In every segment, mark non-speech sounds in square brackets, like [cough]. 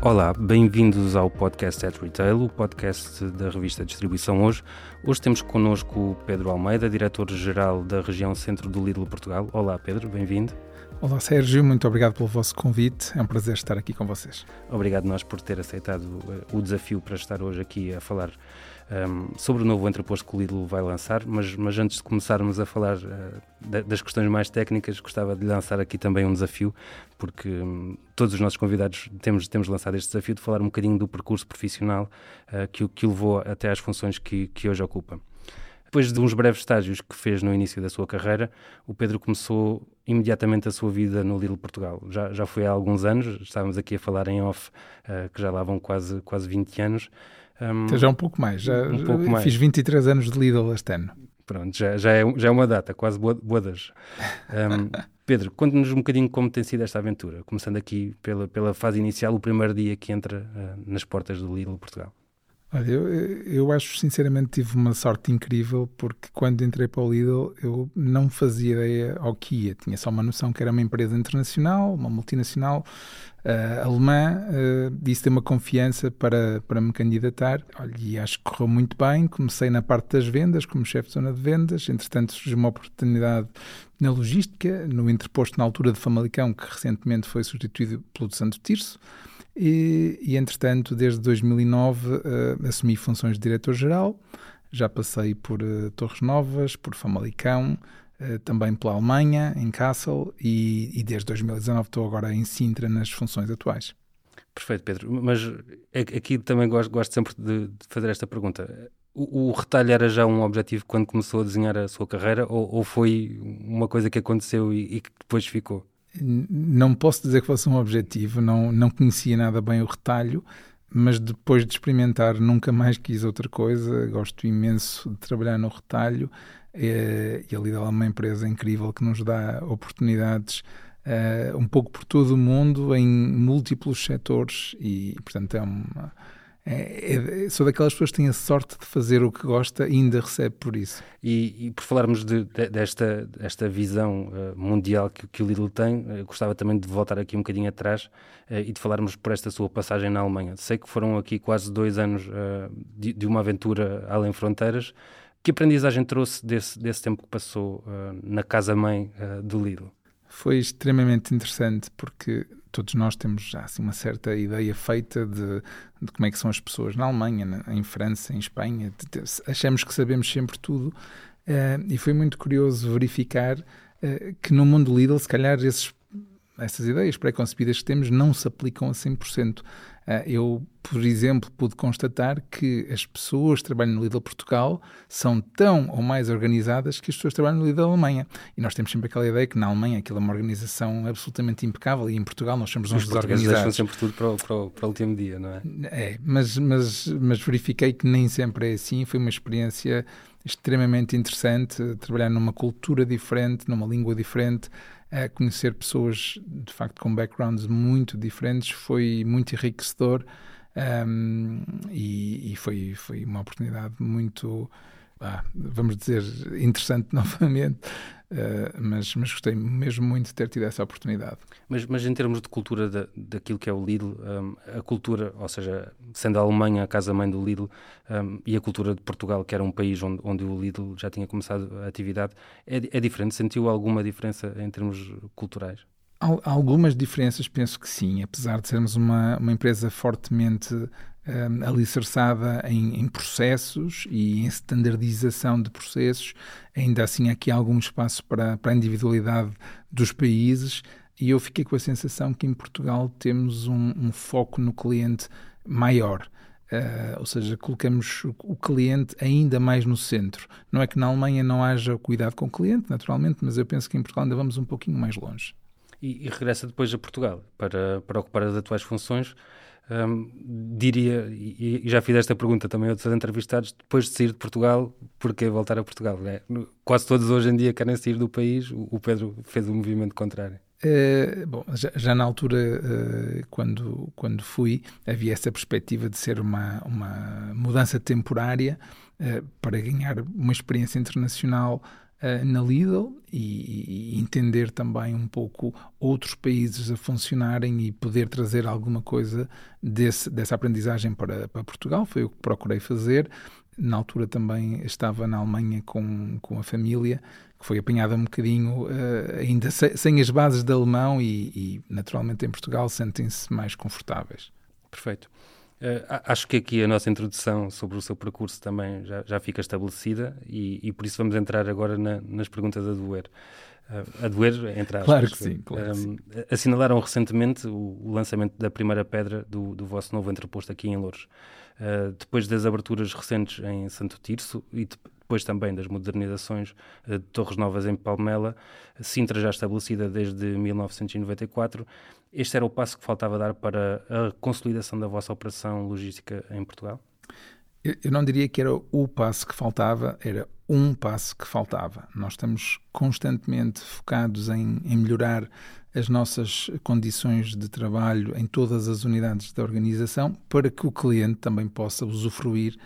Olá, bem-vindos ao podcast at Retail, o podcast da revista Distribuição Hoje. Hoje temos connosco o Pedro Almeida, diretor-geral da região centro do Lidl Portugal. Olá, Pedro, bem-vindo. Olá Sérgio, muito obrigado pelo vosso convite. É um prazer estar aqui com vocês. Obrigado nós por ter aceitado eh, o desafio para estar hoje aqui a falar um, sobre o novo entreposto que o Lidl vai lançar, mas, mas antes de começarmos a falar uh, das questões mais técnicas, gostava de lançar aqui também um desafio, porque um, todos os nossos convidados temos, temos lançado este desafio de falar um bocadinho do percurso profissional uh, que, que o levou até às funções que, que hoje ocupa. Depois de uns breves estágios que fez no início da sua carreira, o Pedro começou imediatamente a sua vida no Lidl Portugal. Já, já foi há alguns anos, estávamos aqui a falar em off, uh, que já lá vão quase, quase 20 anos. Um, então já um pouco mais, já, um pouco mais. fiz 23 anos de Lidl este ano. Pronto, já, já, é, já é uma data, quase bodas. Um, [laughs] Pedro, conte-nos um bocadinho como tem sido esta aventura, começando aqui pela, pela fase inicial, o primeiro dia que entra uh, nas portas do Lidl Portugal. Olha, eu, eu acho sinceramente tive uma sorte incrível porque quando entrei para o Lidl eu não fazia ideia ao que ia. Tinha só uma noção que era uma empresa internacional, uma multinacional uh, alemã. Uh, disse ter uma confiança para, para me candidatar. Olha, e acho que correu muito bem. Comecei na parte das vendas, como chefe de zona de vendas. Entretanto, surgiu uma oportunidade na logística, no interposto na altura de Famalicão, que recentemente foi substituído pelo de Santo Tirso. E, e entretanto, desde 2009, uh, eh, assumi funções de diretor-geral. Já passei por uh, Torres Novas, por Famalicão, uh, também pela Alemanha, em Kassel, e, e desde 2019 estou agora em Sintra nas funções atuais. Perfeito, Pedro. Mas aqui também gosto, gosto sempre de, de fazer esta pergunta. O, o, retalho era já um objetivo quando começou a desenhar a sua carreira ou, ou foi uma coisa que aconteceu e, e que depois ficou? Não posso dizer que fosse um objetivo, não, não conhecia nada bem o retalho, mas depois de experimentar nunca mais quis outra coisa. Gosto imenso de trabalhar no retalho é, e a Lidl é uma empresa incrível que nos dá oportunidades é, um pouco por todo o mundo em múltiplos setores e, portanto, é uma é, é, sou daquelas pessoas que têm a sorte de fazer o que gosta e ainda recebe por isso. E, e por falarmos de, de, desta, desta visão uh, mundial que, que, o Lidl tem, uh, gostava também de voltar aqui um bocadinho atrás uh, e de falarmos por esta sua passagem na Alemanha. Sei que foram aqui quase dois anos de, de, uma aventura além fronteiras. Que aprendizagem trouxe desse, desse tempo que passou na casa-mãe do Lidl? Foi extremamente interessante porque todos nós temos já assim, uma certa ideia feita de, de, como é que são as pessoas na Alemanha, em França, em Espanha. Achamos que sabemos sempre tudo uh, e foi muito curioso verificar uh, que no mundo Lidl, se calhar, esses, essas ideias pré-concebidas que temos não se aplicam a 100%. Ah, eu, por exemplo, pude constatar que as pessoas que trabalham no Lidl Portugal são tão ou mais organizadas que as pessoas que trabalham no Lidl Alemanha. E nós temos sempre aquela ideia que na Alemanha aquilo é uma organização absolutamente impecável e em Portugal nós somos uns desorganizados. deixam sempre tudo para o, para, o, para o último dia, não é? É, mas, mas, mas verifiquei que nem sempre é assim. Foi uma experiência extremamente interessante trabalhar numa cultura diferente, numa língua diferente a conhecer pessoas de facto com backgrounds muito diferentes. Foi muito enriquecedor um, e, e, foi, foi uma oportunidade muito, ah, vamos dizer, interessante [laughs] novamente Uh, mas, mas gostei mesmo muito de ter tido essa oportunidade. Mas, mas em termos de cultura da, daquilo que é o Lidl, um, a cultura, ou seja, sendo a Alemanha a casa-mãe do Lidl um, e a cultura de Portugal, que era um país onde, onde o Lidl já tinha começado a atividade, é, é diferente? Sentiu alguma diferença em termos culturais? Algumas diferenças, penso que sim, apesar de sermos uma, uma empresa fortemente um, alicerçada em, em, processos e em standardização de processos, ainda assim há aqui algum espaço para, para a individualidade dos países e eu fiquei com a sensação que em Portugal temos um, um foco no cliente maior. Uh, ou seja, colocamos o cliente ainda mais no centro. Não é que na Alemanha não haja cuidado com o cliente, naturalmente, mas eu penso que em Portugal ainda vamos um pouquinho mais longe e, e, regressa depois a Portugal para, para ocupar as atuais funções. Diria, e, e, já fiz esta pergunta também a outros entrevistados, depois de sair de Portugal, porquê voltar a Portugal? É, quase todos hoje em dia querem sair do país, o, o Pedro fez o um movimento contrário. Uh, bom, já, já, na altura, uh, quando, quando fui, havia essa perspectiva de ser uma, uma mudança temporária uh, para ganhar uma experiência internacional uh, na Lidl e, e, entender também um pouco outros países a funcionarem e poder trazer alguma coisa desse, dessa aprendizagem para, para Portugal. Foi o que procurei fazer. Na altura também estava na Alemanha com, com a família, que foi apanhada um bocadinho, uh, ainda sem, sem, as bases de alemão, e, e naturalmente em Portugal sentem-se mais confortáveis. Perfeito. Uh, acho que aqui a nossa introdução sobre o seu percurso também já, já fica estabelecida e, e, por isso vamos entrar agora na, nas perguntas a doer. Uh, a doer, entre aspas. Claro que sim. Claro um, que sim. Assinalaram recentemente o, o, lançamento da primeira pedra do, do vosso novo entreposto aqui em Louros. Uh, depois das aberturas recentes em Santo Tirso e depois também das modernizações de Torres Novas em Palmela, Sintra já estabelecida desde 1994 este era o passo que faltava dar para a consolidação da vossa operação logística em Portugal? Eu não diria que era o passo que faltava, era um passo que faltava. Nós estamos constantemente focados em, em, melhorar as nossas condições de trabalho em todas as unidades da organização para que o cliente também possa usufruir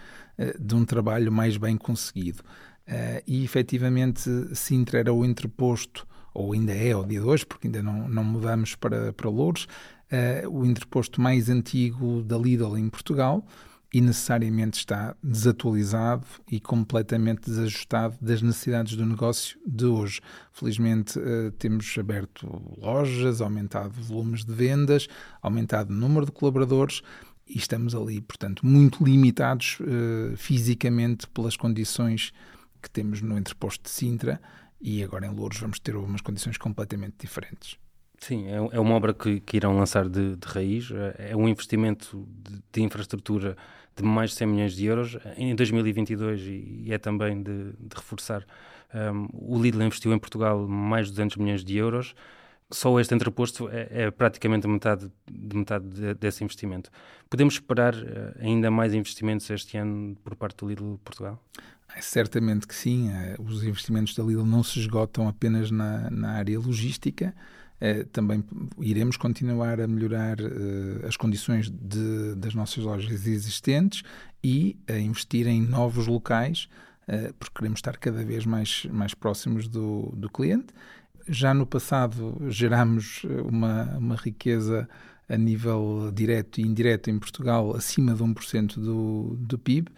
de um trabalho mais bem conseguido. Uh, e efetivamente, Sintra era o entreposto ou ainda é ao dia de hoje, porque ainda não, não mudamos para, para Louros, uh, o interposto mais antigo da Lidl em Portugal e necessariamente está desatualizado e completamente desajustado das necessidades do negócio de hoje. Felizmente temos aberto lojas, aumentado volumes de vendas, aumentado o número de colaboradores e estamos ali, portanto, muito limitados uh, fisicamente pelas condições que temos no entreposto de Sintra e agora em Louros vamos ter umas condições completamente diferentes. Sim, é, é uma obra que, que irão lançar de, de, raiz, é, é um investimento de, de, infraestrutura de mais de 100 milhões de euros em 2022 e, e é também de, de reforçar. Um, o Lidl investiu em Portugal mais de 200 milhões de euros, só este entreposto é, é praticamente metade, de metade de, desse investimento. Podemos esperar uh, ainda mais investimentos este ano por parte do Lidl Portugal? Certamente que sim. Eh, os investimentos da Lidl não se esgotam apenas na, na área logística. Eh, também iremos continuar a melhorar eh, as condições de, das nossas lojas existentes e a investir em novos locais, porque queremos estar cada vez mais, mais próximos do, do cliente. Já no passado geramos uma, uma riqueza a nível direto e indireto em Portugal acima de 1% do, do PIB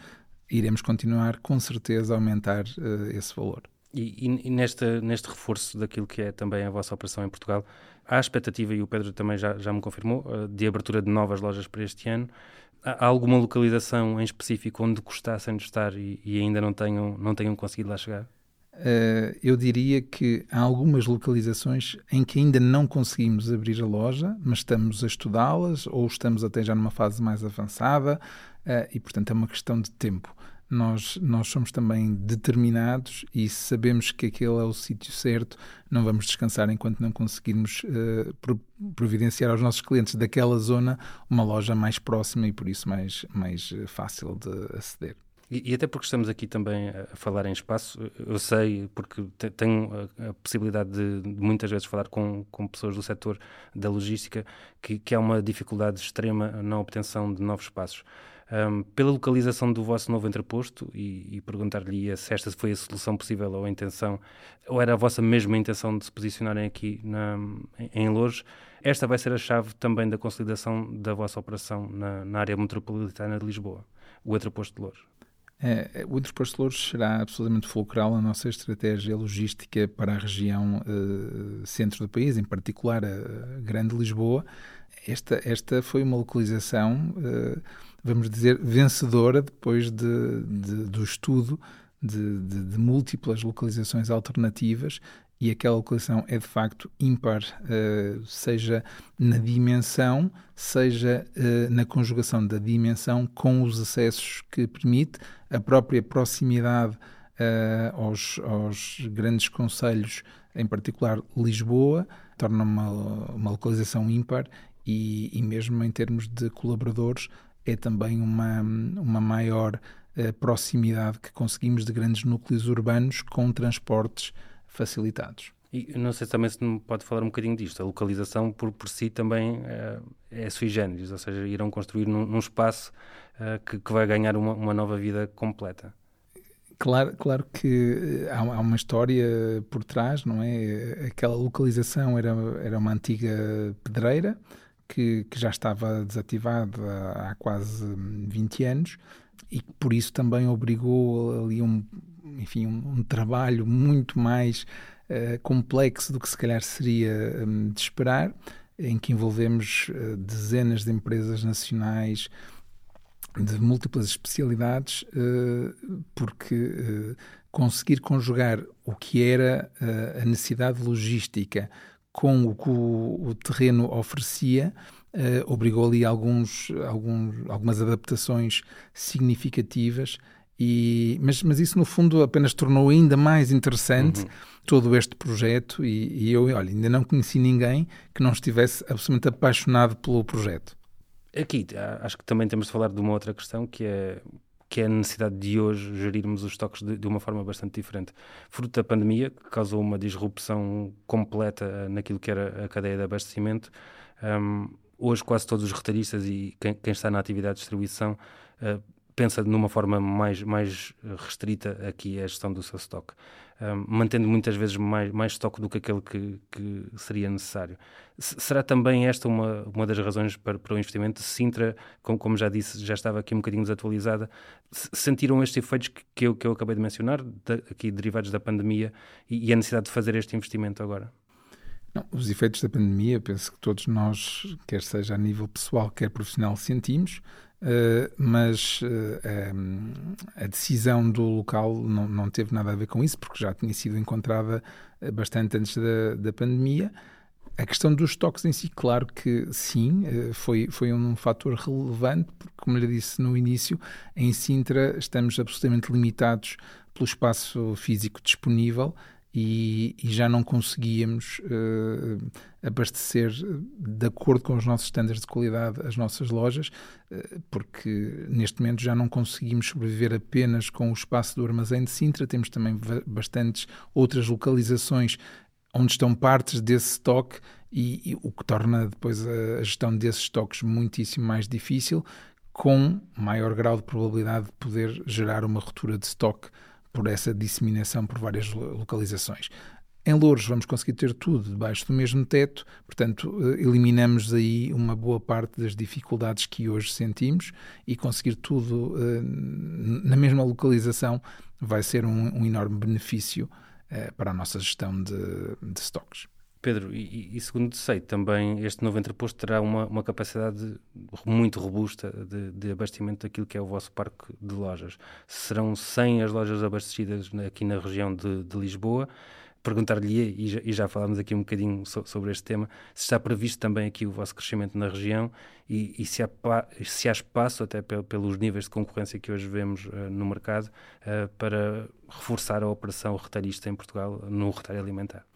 iremos continuar com certeza a aumentar uh, esse valor. E, e, e neste, reforço daquilo que é também a vossa operação em Portugal, há a expectativa, e o Pedro também já, já me confirmou, uh, de abertura de novas lojas para este ano. Há alguma localização em específico onde gostassem de estar e, e ainda não tenham, não tenham conseguido lá chegar? Uh, eu diria que há algumas localizações em que ainda não conseguimos abrir a loja, mas estamos a estudá-las ou estamos até já numa fase mais avançada uh, e, portanto, é uma questão de tempo. Nós, nós somos também determinados e sabemos que aquele é o sítio certo, não vamos descansar enquanto não conseguirmos uh, providenciar aos nossos clientes daquela zona uma loja mais próxima e, por isso, mais, mais fácil de aceder. E, e, até porque estamos aqui também a falar em espaço, eu sei, porque tenho a, a possibilidade de, de, muitas vezes falar com, com pessoas do setor da logística, que, que há uma dificuldade extrema na obtenção de novos espaços. Um, pela localização do vosso novo entreposto e, e perguntar-lhe se esta foi a solução possível ou a intenção, ou era a vossa mesma intenção de se posicionarem aqui na, em, Lourdes, esta vai ser a chave também da consolidação da vossa operação na, na área metropolitana de Lisboa, o entreposto de Lourdes. É, o Interposto de Louros será absolutamente fulcral na nossa estratégia logística para a região uh, centro do país, em particular a Grande Lisboa. Esta, esta foi uma localização, uh, vamos dizer, vencedora depois de, de do estudo de, de, de, múltiplas localizações alternativas e aquela localização é de facto ímpar, uh, seja na dimensão, seja uh, na conjugação da dimensão com os acessos que permite, a própria proximidade uh, aos, aos, grandes conselhos, em particular Lisboa, torna uma, uma localização ímpar e, e, mesmo em termos de colaboradores é também uma, uma maior proximidade que conseguimos de grandes núcleos urbanos com transportes facilitados. E não sei também se me pode falar um bocadinho disto. A localização por, por si também é, é sui generis, ou seja, irão construir num, num espaço uh, que, que, vai ganhar uma, uma, nova vida completa. Claro, claro que há, há, uma história por trás, não é? Aquela localização era, era uma antiga pedreira que, que já estava desativada há quase 20 anos e que por isso também obrigou ali um, enfim, um, um trabalho muito mais uh, complexo do que se calhar seria um, de esperar, em que envolvemos uh, dezenas de empresas nacionais de múltiplas especialidades, uh, porque conseguir conjugar o que era a necessidade logística com o que o, o terreno oferecia, uh, obrigou ali alguns, alguns, algumas adaptações significativas. E, mas, mas isso, no fundo, apenas tornou ainda mais interessante uhum. todo este projeto. E, e, eu, olha, ainda não conheci ninguém que não estivesse absolutamente apaixonado pelo projeto. Aqui, acho que também temos de falar de uma outra questão que é que é a necessidade de hoje gerirmos os estoques de, de, uma forma bastante diferente. Fruto da pandemia, que causou uma disrupção completa naquilo que era a cadeia de abastecimento, um, hoje quase todos os retalhistas e quem, quem, está na atividade de distribuição uh, pensa numa forma mais, mais restrita aqui a gestão do seu estoque mantendo muitas vezes mais, mais estoque do que aquele que, que seria necessário. S será também esta uma, uma das razões para, para o investimento? Sintra, como, como já disse, já estava aqui um bocadinho desatualizada. Sentiram estes efeitos que, que, eu, que eu acabei de mencionar, de, aqui derivados da pandemia, e, e a necessidade de fazer este investimento agora? Não, os efeitos da pandemia, penso que todos nós, quer seja a nível pessoal, quer profissional, sentimos. Uh, mas uh, a decisão do local não, não, teve nada a ver com isso, porque já tinha sido encontrada eh, bastante antes da, da pandemia. A questão dos estoques em si, claro que sim, foi, foi um fator relevante, porque, como lhe disse no início, em Sintra estamos absolutamente limitados pelo espaço físico disponível e, e já não conseguíamos uh, abastecer de acordo com os nossos estándares de qualidade as nossas lojas, uh, porque neste momento já não conseguimos sobreviver apenas com o espaço do armazém de Sintra, temos também bastantes outras localizações onde estão partes desse estoque e, e, o que torna depois a, gestão desses estoques muitíssimo mais difícil, com maior grau de probabilidade de poder gerar uma ruptura de estoque por essa disseminação por várias localizações. Em Louros vamos conseguir ter tudo debaixo do mesmo teto, portanto, eh, eliminamos aí uma boa parte das dificuldades que hoje sentimos e conseguir tudo uh, na mesma localização vai ser um, um enorme benefício uh, para a nossa gestão de, de estoques. Pedro, e, e, segundo sei, também este novo entreposto terá uma, uma capacidade muito robusta de, de, abastecimento daquilo que é o vosso parque de lojas. Serão 100 as lojas abastecidas aqui na região de, de Lisboa. Perguntar-lhe, e já, e já falámos aqui um bocadinho so, sobre este tema, se está previsto também aqui o vosso crescimento na região e, e se, há, se, há, espaço, até pelos níveis de concorrência que hoje vemos uh, no mercado, uh, para reforçar a operação retalhista em Portugal no retalho alimentar.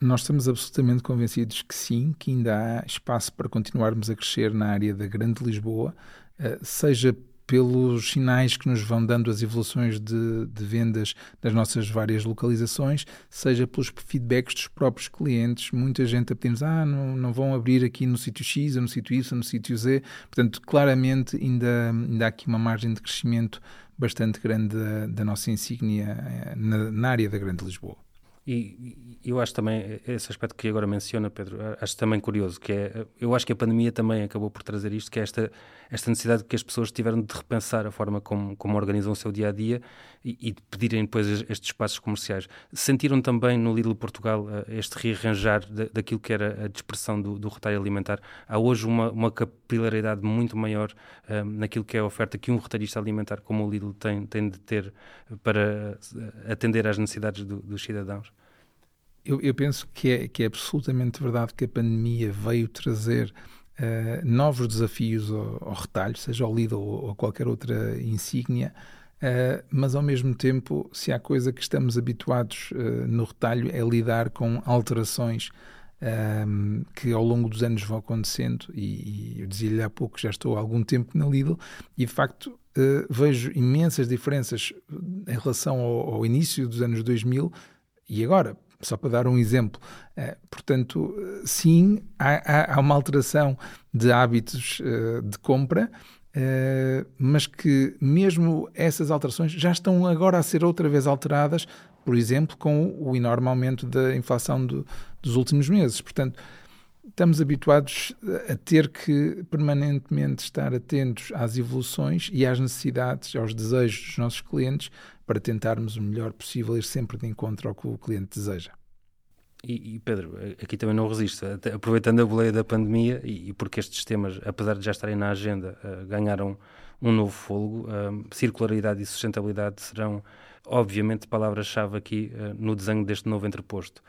Nós estamos absolutamente convencidos que sim, que ainda há espaço para continuarmos a crescer na área da Grande Lisboa, eh, seja pelos sinais que nos vão dando as evoluções de, de, vendas das nossas várias localizações, seja pelos feedbacks dos próprios clientes. Muita gente a pedir-nos, ah, não, não vão abrir aqui no sítio X, ou no sítio Y, ou no sítio Z. Portanto, claramente ainda, ainda há aqui uma margem de crescimento bastante grande da, da nossa insígnia eh, na, na área da Grande Lisboa. E, eu acho também esse aspecto que agora menciona, Pedro, acho também curioso, que é, eu acho que a pandemia também acabou por trazer isto, que é esta, esta necessidade que as pessoas tiveram de repensar a forma como, como organizam o seu dia a dia e, e de pedirem depois estes espaços comerciais. Sentiram também no Lidl Portugal eh, este rearranjar daquilo que era a dispersão do, do retalho alimentar? Há hoje uma, uma capilaridade muito maior um, eh, naquilo que é a oferta que um retalhista alimentar como o Lidl tem, tem de ter para eh, atender às necessidades do, dos cidadãos? Eu, eu, penso que é, que é absolutamente verdade que a pandemia veio trazer uh, novos desafios ao, ao, retalho, seja ao Lidl ou, a qualquer outra insígnia, uh, mas ao mesmo tempo, se há coisa que estamos habituados uh, no retalho é lidar com alterações um, que ao longo dos anos vão acontecendo, e, e eu dizia-lhe há pouco, já estou há algum tempo na Lidl, e de facto vejo imensas diferenças em relação ao, ao início dos anos 2000 e agora só para dar um exemplo. Uh, portanto, sim, há, há, uma alteração de hábitos uh, de compra. uh, mas que mesmo essas alterações já estão agora a ser outra vez alteradas, por exemplo, com o enorme aumento da inflação do, dos últimos meses. Portanto, estamos habituados a ter que permanentemente estar atentos às evoluções e às necessidades, aos desejos dos nossos clientes, para tentarmos o melhor possível ir sempre de encontro ao que o cliente deseja. E, e, Pedro, aqui também não resisto, aproveitando a boleia da pandemia e, e, porque estes temas, apesar de já estarem na agenda, uh, ganharam um novo fôlego, uh, circularidade e sustentabilidade serão, obviamente, palavras-chave aqui uh, no desenho deste novo entreposto.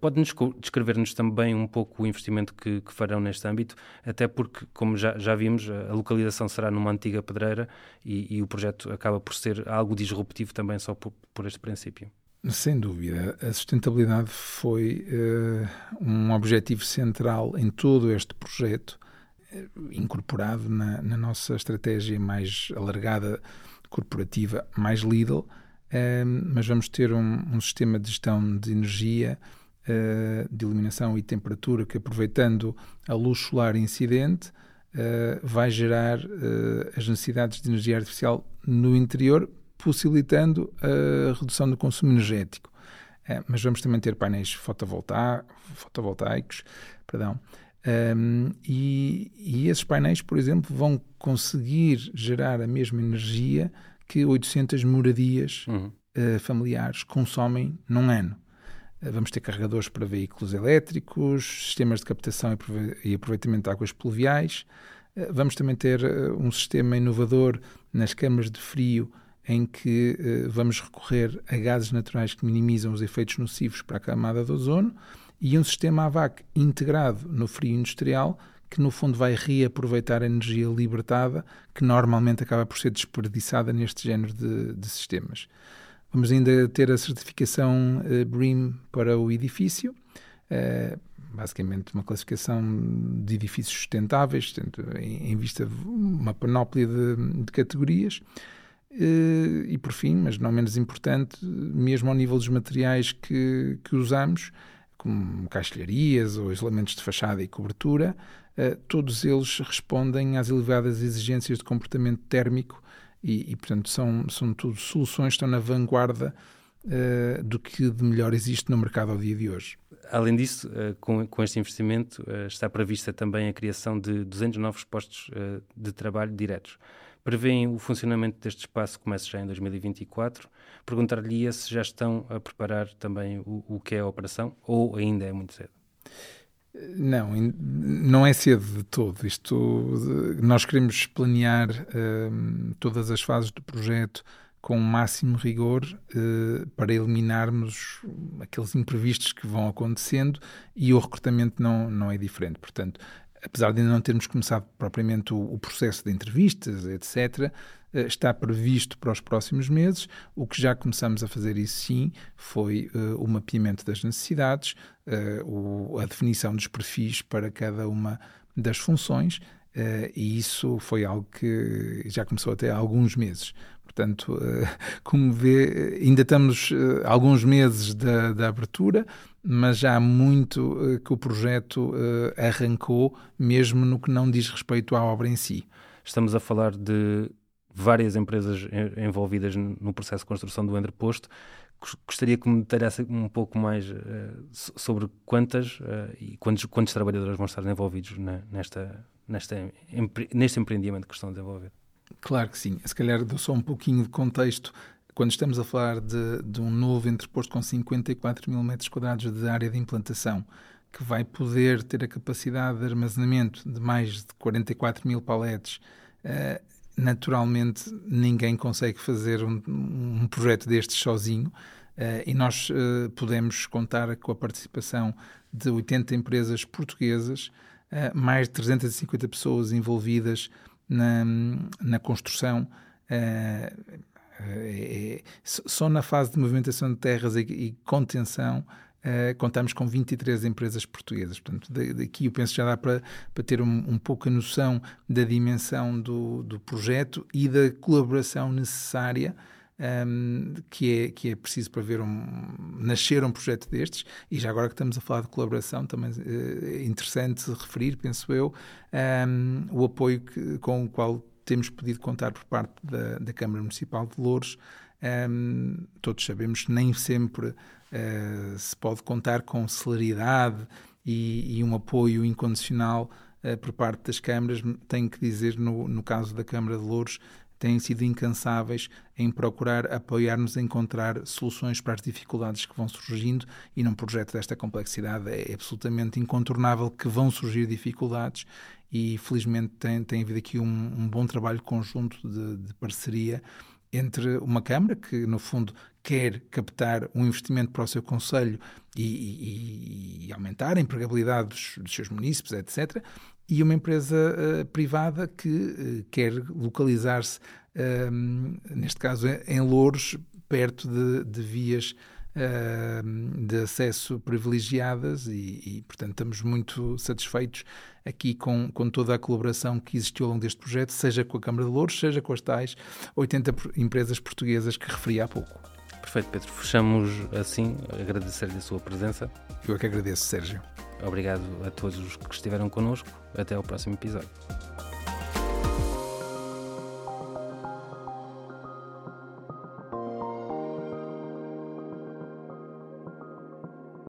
Pode-nos descrever-nos também um pouco o investimento que, que, farão neste âmbito, até porque, como já, já vimos, a localização será numa antiga pedreira e, e, o projeto acaba por ser algo disruptivo também só por, por este princípio. Sem dúvida. A sustentabilidade foi uh, um objetivo central em todo este projeto, uh, incorporado na, na, nossa estratégia mais alargada corporativa, mais Lidl, uh, mas vamos ter um, um, sistema de gestão de energia, de iluminação e temperatura que, aproveitando a luz solar incidente, vai gerar as necessidades de energia artificial no interior possibilitando a redução do consumo energético. Mas vamos também ter painéis fotovoltaicos, perdão, um, e, e, esses painéis, por exemplo, vão conseguir gerar a mesma energia que 800 moradias uhum. uh, familiares consomem num ano. Uh, vamos ter carregadores para veículos elétricos, sistemas de captação e aproveitamento de águas pluviais. Uh, vamos também ter um sistema inovador nas câmaras de frio em que vamos recorrer a gases naturais que minimizam os efeitos nocivos para a camada de ozono e um sistema AVAC integrado no frio industrial que no fundo vai reaproveitar a energia libertada que normalmente acaba por ser desperdiçada neste género de, de sistemas. Vamos ainda ter a certificação uh, BREEAM para o edifício, uh, basicamente uma classificação de edifícios sustentáveis, em, vista uma panóplia de, de categorias. Eh, e por fim, mas não menos importante, mesmo ao nível dos materiais que, que usamos, como caixilharias ou isolamentos de fachada e cobertura, eh, todos eles respondem às elevadas exigências de comportamento térmico e, e portanto, são, são tudo soluções que estão na vanguarda uh, do que de melhor existe no mercado ao dia de hoje. Além disso, uh, com, com este investimento, uh, está prevista também a criação de 200 novos postos de trabalho diretos prevêem o funcionamento deste espaço comece já em 2024. Perguntar-lhe se já estão a preparar também o, o que é a operação ou ainda é muito cedo. Não, não é cedo de todo. Isto, nós queremos planear uh, todas as fases do projeto com o máximo rigor uh, para eliminarmos aqueles imprevistos que vão acontecendo e o recrutamento não, não é diferente. Portanto, apesar de ainda não termos começado propriamente o, o processo de entrevistas, etc., eh, está previsto para os próximos meses. O que já começamos a fazer isso sim foi uh, o mapeamento das necessidades, uh, o, a definição dos perfis para cada uma das funções, uh, e isso foi algo que já começou até há alguns meses. Portanto, [laughs] como vê, ainda estamos alguns meses da, da abertura, mas já há muito uh, que o projeto uh, arrancou, mesmo no que não diz respeito à obra em si. Estamos a falar de várias empresas envolvidas no processo de construção do entreposto. Gostaria que me detalhasse um pouco mais uh, sobre quantas e quantos, quantos trabalhadores vão estar envolvidos na, nesta, nesta, neste empreendimento que estão a desenvolver. Claro que sim. Se calhar dou só um pouquinho de contexto quando estamos a falar de, de um novo entreposto com 54 mil metros quadrados de área de implantação, que vai poder ter a capacidade de armazenamento de mais de 44 mil paletes, uh, naturalmente ninguém consegue fazer um, um projeto destes sozinho. Uh, e nós uh, podemos contar com a participação de 80 empresas portuguesas, uh, mais de 350 pessoas envolvidas na, na construção. É, só na fase de movimentação de terras e, e contenção Uh, contamos com 23 empresas portuguesas. Portanto, daqui eu penso que já dá para, para ter um, um pouco a noção da dimensão do, do projeto e da colaboração necessária um, que, é, que é preciso para ver um, nascer um projeto destes. E já agora que estamos a falar de colaboração, também é interessante referir, penso eu, um, o apoio que, com o qual temos podido contar por parte da, da Câmara Municipal de Louros. Um, todos sabemos que nem sempre uh, se pode contar com celeridade e, e um apoio incondicional uh, por parte das câmaras. Tenho que dizer, no, no caso da Câmara de Louros, têm sido incansáveis em procurar apoiar-nos a encontrar soluções para as dificuldades que vão surgindo e num projeto desta complexidade é absolutamente incontornável que vão surgir dificuldades e felizmente tem, tem havido aqui um, um bom trabalho conjunto de, de parceria entre uma Câmara, que no fundo quer captar um investimento para o seu Conselho e, e, e aumentar a empregabilidade dos, dos, seus munícipes, etc., e uma empresa uh, privada que uh, quer localizar-se, uh, neste caso em Louros, perto de, de vias de acesso privilegiadas e, e, portanto, estamos muito satisfeitos aqui com, com toda a colaboração que existiu ao longo deste projeto, seja com a Câmara de Louros, seja com as tais 80 empresas portuguesas que referi há pouco. Perfeito, Pedro. Fechamos assim, agradecer-lhe a sua presença. Eu é que agradeço, Sérgio. Obrigado a todos os que estiveram connosco. Até ao próximo episódio.